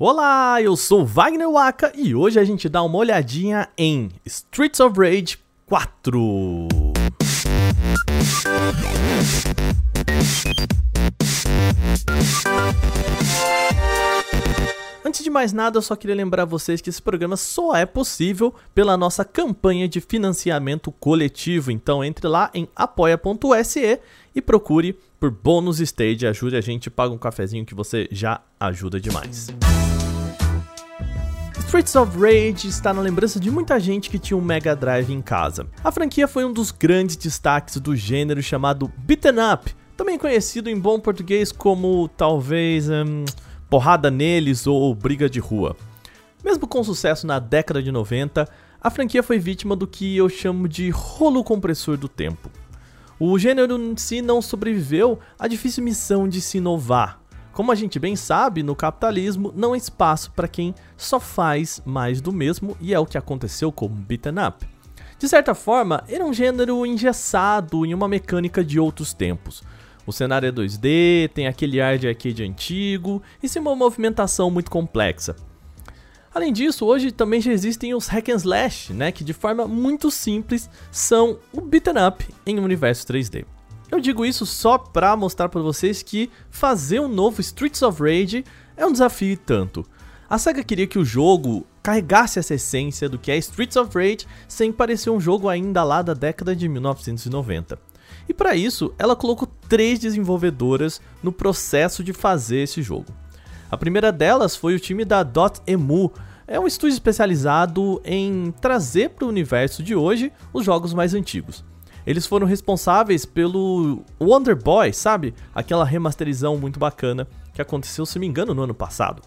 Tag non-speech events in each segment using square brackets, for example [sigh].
Olá, eu sou Wagner Waka e hoje a gente dá uma olhadinha em Streets of Rage 4. Antes de mais nada, eu só queria lembrar vocês que esse programa só é possível pela nossa campanha de financiamento coletivo. Então entre lá em apoia.se e procure por bônus stage, ajude a gente, paga um cafezinho que você já ajuda demais. Streets of Rage está na lembrança de muita gente que tinha um Mega Drive em casa. A franquia foi um dos grandes destaques do gênero chamado Beaten Up, também conhecido em bom português como talvez hum, porrada neles ou briga de rua. Mesmo com sucesso na década de 90, a franquia foi vítima do que eu chamo de rolo compressor do tempo. O gênero em si não sobreviveu à difícil missão de se inovar, como a gente bem sabe, no capitalismo não há espaço para quem só faz mais do mesmo e é o que aconteceu com Beaten Up. De certa forma, era um gênero engessado em uma mecânica de outros tempos. O cenário é 2D, tem aquele ar de arcade antigo e sem uma movimentação muito complexa. Além disso, hoje também já existem os hack and slash, né, que de forma muito simples são o beaten up em um universo 3D. Eu digo isso só pra mostrar para vocês que fazer um novo Streets of Rage é um desafio e tanto. A SEGA queria que o jogo carregasse essa essência do que é Streets of Rage sem parecer um jogo ainda lá da década de 1990. E para isso, ela colocou três desenvolvedoras no processo de fazer esse jogo. A primeira delas foi o time da Dotemu, é um estúdio especializado em trazer para o universo de hoje os jogos mais antigos. Eles foram responsáveis pelo Wonder Boy, sabe? Aquela remasterização muito bacana que aconteceu, se me engano, no ano passado.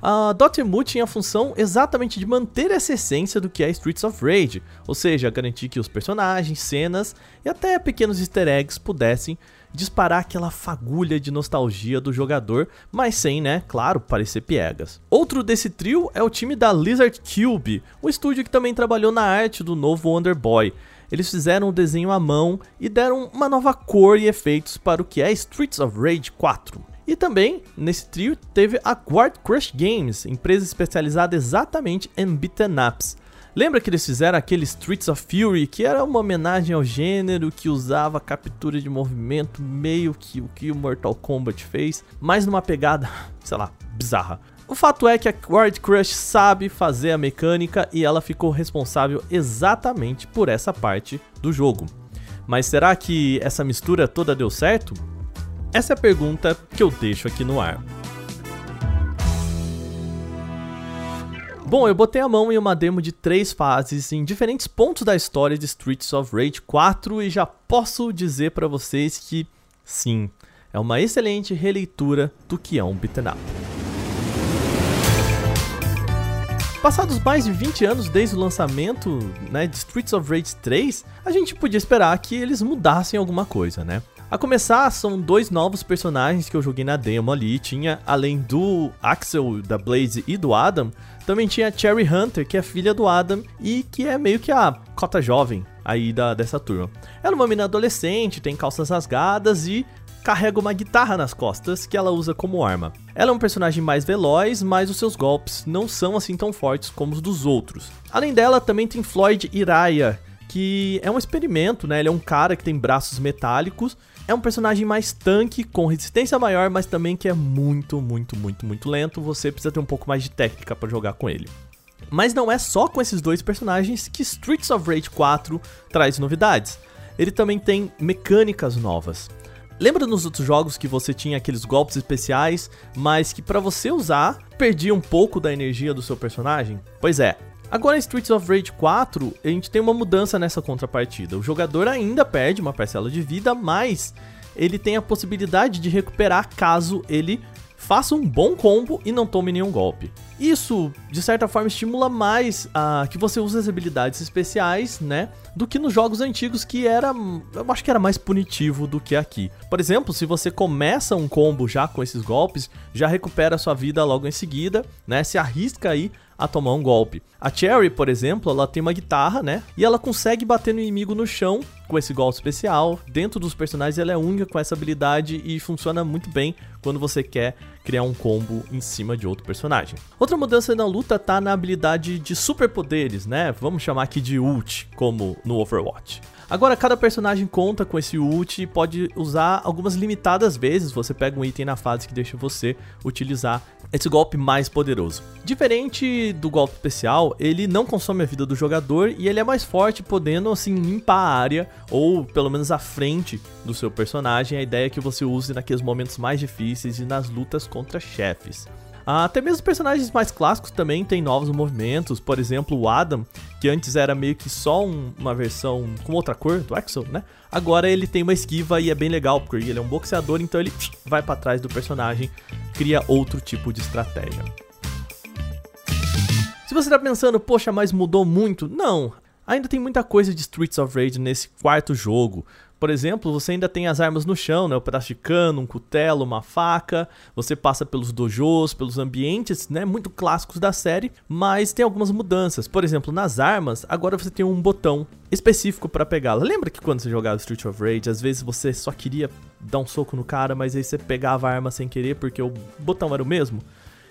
A Dotemu tinha a função exatamente de manter essa essência do que é Streets of Rage, ou seja, garantir que os personagens, cenas e até pequenos easter eggs pudessem disparar aquela fagulha de nostalgia do jogador, mas sem, né, claro, parecer piegas. Outro desse trio é o time da Lizard Cube, o estúdio que também trabalhou na arte do novo Wonder Boy, eles fizeram o desenho à mão e deram uma nova cor e efeitos para o que é Streets of Rage 4. E também, nesse trio, teve a Guard Crush Games, empresa especializada exatamente em beat'em ups. Lembra que eles fizeram aquele Streets of Fury, que era uma homenagem ao gênero, que usava captura de movimento, meio que o que o Mortal Kombat fez, mas numa pegada, [laughs] sei lá, bizarra. O fato é que a Guard Crush sabe fazer a mecânica e ela ficou responsável exatamente por essa parte do jogo. Mas será que essa mistura toda deu certo? Essa é a pergunta que eu deixo aqui no ar. Bom, eu botei a mão em uma demo de três fases em diferentes pontos da história de Streets of Rage 4 e já posso dizer para vocês que sim, é uma excelente releitura do que é um beat'em up. Passados mais de 20 anos desde o lançamento né, de Streets of Rage 3, a gente podia esperar que eles mudassem alguma coisa, né? A começar, são dois novos personagens que eu joguei na demo ali. Tinha, além do Axel, da Blaze e do Adam, também tinha a Cherry Hunter, que é filha do Adam e que é meio que a cota jovem aí da, dessa turma. Ela é uma menina adolescente, tem calças rasgadas e carrega uma guitarra nas costas que ela usa como arma. Ela é um personagem mais veloz, mas os seus golpes não são assim tão fortes como os dos outros. Além dela, também tem Floyd Iraya, que é um experimento, né? Ele é um cara que tem braços metálicos. É um personagem mais tanque, com resistência maior, mas também que é muito, muito, muito, muito lento. Você precisa ter um pouco mais de técnica para jogar com ele. Mas não é só com esses dois personagens que Streets of Rage 4 traz novidades. Ele também tem mecânicas novas. Lembra nos outros jogos que você tinha aqueles golpes especiais, mas que para você usar perdia um pouco da energia do seu personagem? Pois é. Agora em Streets of Rage 4, a gente tem uma mudança nessa contrapartida. O jogador ainda perde uma parcela de vida, mas ele tem a possibilidade de recuperar caso ele faça um bom combo e não tome nenhum golpe. Isso, de certa forma, estimula mais a que você use as habilidades especiais, né? Do que nos jogos antigos, que era. Eu acho que era mais punitivo do que aqui. Por exemplo, se você começa um combo já com esses golpes, já recupera sua vida logo em seguida, né? Se arrisca aí a tomar um golpe. A Cherry, por exemplo, ela tem uma guitarra, né? E ela consegue bater no inimigo no chão com esse golpe especial. Dentro dos personagens, ela é única com essa habilidade e funciona muito bem quando você quer criar um combo em cima de outro personagem. Outra mudança na luta tá na habilidade de superpoderes, né? Vamos chamar aqui de ult, como no Overwatch. Agora, cada personagem conta com esse ult e pode usar algumas limitadas vezes. Você pega um item na fase que deixa você utilizar esse golpe mais poderoso. Diferente do golpe especial, ele não consome a vida do jogador e ele é mais forte, podendo assim limpar a área ou pelo menos a frente do seu personagem. A ideia é que você use naqueles momentos mais difíceis e nas lutas contra chefes. Até mesmo personagens mais clássicos também têm novos movimentos, por exemplo, o Adam, que antes era meio que só um, uma versão com outra cor do Axel, né? Agora ele tem uma esquiva e é bem legal, porque ele é um boxeador, então ele [sniffs] vai para trás do personagem, cria outro tipo de estratégia. Se você tá pensando, poxa, mas mudou muito? Não, ainda tem muita coisa de Streets of Rage nesse quarto jogo. Por exemplo, você ainda tem as armas no chão, né? O pedaço de cano, um cutelo, uma faca. Você passa pelos dojos, pelos ambientes, né? Muito clássicos da série, mas tem algumas mudanças. Por exemplo, nas armas, agora você tem um botão específico para pegá-la. Lembra que quando você jogava Street of Rage, às vezes você só queria dar um soco no cara, mas aí você pegava a arma sem querer porque o botão era o mesmo?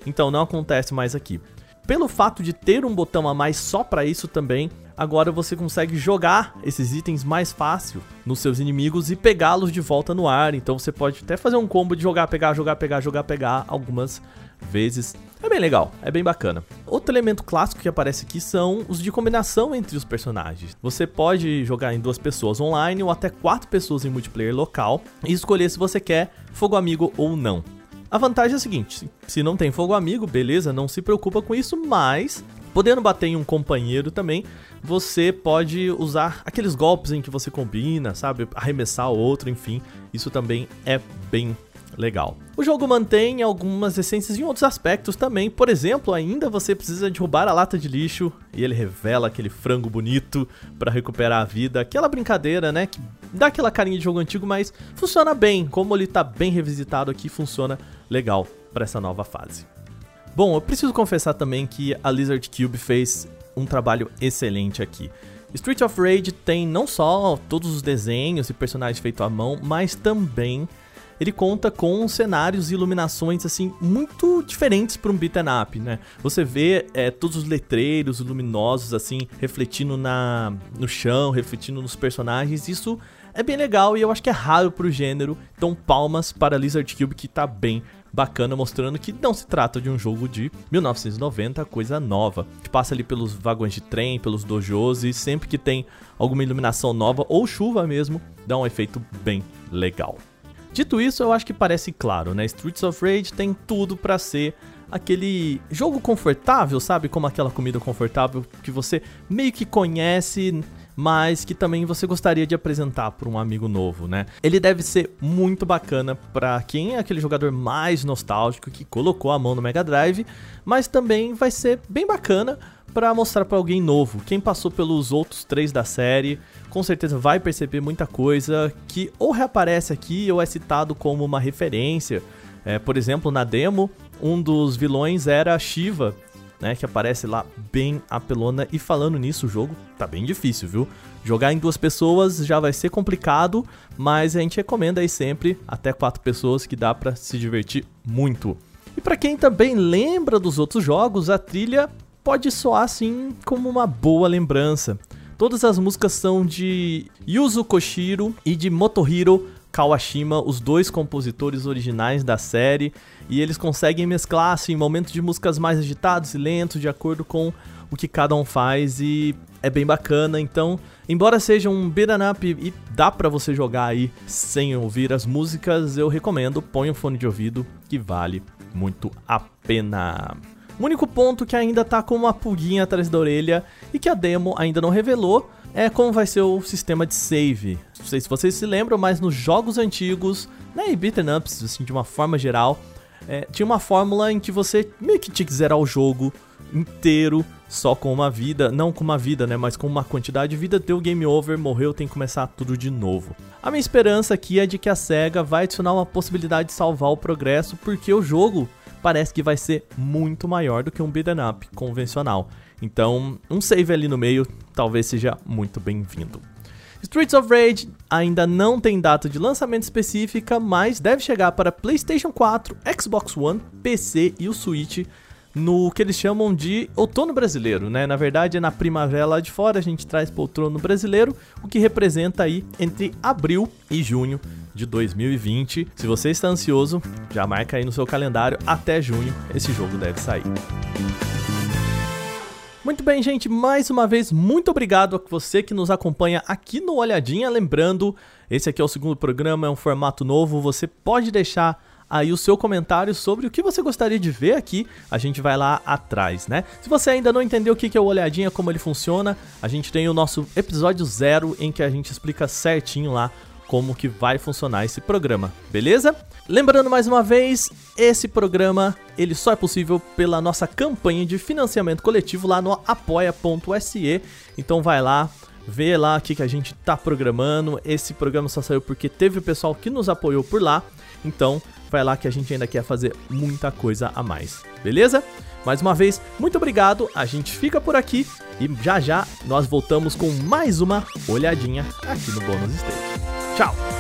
Então não acontece mais aqui. Pelo fato de ter um botão a mais só para isso também, agora você consegue jogar esses itens mais fácil nos seus inimigos e pegá-los de volta no ar. Então você pode até fazer um combo de jogar, pegar, jogar, pegar, jogar, pegar algumas vezes. É bem legal, é bem bacana. Outro elemento clássico que aparece aqui são os de combinação entre os personagens. Você pode jogar em duas pessoas online ou até quatro pessoas em multiplayer local e escolher se você quer fogo amigo ou não. A vantagem é a seguinte: se não tem fogo amigo, beleza, não se preocupa com isso, mas podendo bater em um companheiro também, você pode usar aqueles golpes em que você combina, sabe? Arremessar o outro, enfim, isso também é bem legal. O jogo mantém algumas essências em outros aspectos também. Por exemplo, ainda você precisa derrubar a lata de lixo e ele revela aquele frango bonito para recuperar a vida. Aquela brincadeira, né, que dá aquela carinha de jogo antigo, mas funciona bem. Como ele tá bem revisitado aqui, funciona legal para essa nova fase. Bom, eu preciso confessar também que a Lizard Cube fez um trabalho excelente aqui. Street of Rage tem não só todos os desenhos e personagens feitos à mão, mas também ele conta com cenários e iluminações assim muito diferentes para um beat'em up, né? Você vê é, todos os letreiros luminosos assim refletindo na no chão, refletindo nos personagens. Isso é bem legal e eu acho que é raro pro gênero. Então, palmas para Lizard Cube que tá bem bacana, mostrando que não se trata de um jogo de 1990, coisa nova. Que passa ali pelos vagões de trem, pelos dojos e sempre que tem alguma iluminação nova ou chuva mesmo, dá um efeito bem legal. Dito isso, eu acho que parece claro, né? Streets of Rage tem tudo para ser aquele jogo confortável, sabe? Como aquela comida confortável que você meio que conhece mas que também você gostaria de apresentar para um amigo novo, né? Ele deve ser muito bacana para quem é aquele jogador mais nostálgico que colocou a mão no Mega Drive, mas também vai ser bem bacana para mostrar para alguém novo. Quem passou pelos outros três da série, com certeza vai perceber muita coisa que ou reaparece aqui ou é citado como uma referência. É, por exemplo, na demo, um dos vilões era Shiva, né, que aparece lá bem apelona. E falando nisso, o jogo tá bem difícil, viu? Jogar em duas pessoas já vai ser complicado, mas a gente recomenda aí sempre até quatro pessoas que dá para se divertir muito. E para quem também lembra dos outros jogos, a trilha pode soar assim como uma boa lembrança. Todas as músicas são de Yuzo Koshiro e de Motohiro Kawashima, os dois compositores originais da série, e eles conseguem mesclar assim momentos de músicas mais agitados e lentos de acordo com o que cada um faz e é bem bacana. Então, embora seja um beat'em up e dá para você jogar aí sem ouvir as músicas, eu recomendo, põe um fone de ouvido que vale muito a pena. O único ponto que ainda tá com uma pulguinha atrás da orelha e que a demo ainda não revelou é como vai ser o sistema de save. Não sei se vocês se lembram, mas nos jogos antigos, né, e beat'em ups, assim, de uma forma geral, é, tinha uma fórmula em que você meio que tinha que zerar o jogo inteiro só com uma vida, não com uma vida, né, mas com uma quantidade de vida, deu game over, morreu, tem que começar tudo de novo. A minha esperança aqui é de que a SEGA vai adicionar uma possibilidade de salvar o progresso, porque o jogo parece que vai ser muito maior do que um beat'em up convencional. Então, um save ali no meio talvez seja muito bem-vindo. Streets of Rage ainda não tem data de lançamento específica, mas deve chegar para PlayStation 4, Xbox One, PC e o Switch no que eles chamam de outono brasileiro, né? Na verdade, é na primavera lá de fora, a gente traz para o outono brasileiro, o que representa aí entre abril e junho de 2020. Se você está ansioso, já marca aí no seu calendário até junho, esse jogo deve sair. Muito bem, gente, mais uma vez, muito obrigado a você que nos acompanha aqui no Olhadinha. Lembrando, esse aqui é o segundo programa, é um formato novo, você pode deixar aí o seu comentário sobre o que você gostaria de ver aqui, a gente vai lá atrás, né? Se você ainda não entendeu o que é o Olhadinha, como ele funciona, a gente tem o nosso episódio zero em que a gente explica certinho lá como que vai funcionar esse programa, beleza? Lembrando mais uma vez, esse programa ele só é possível pela nossa campanha de financiamento coletivo lá no apoia.se. Então vai lá, vê lá o que, que a gente tá programando. Esse programa só saiu porque teve o pessoal que nos apoiou por lá. Então vai lá que a gente ainda quer fazer muita coisa a mais, beleza? Mais uma vez, muito obrigado. A gente fica por aqui e já já nós voltamos com mais uma olhadinha aqui no Bônus Stage. Chao.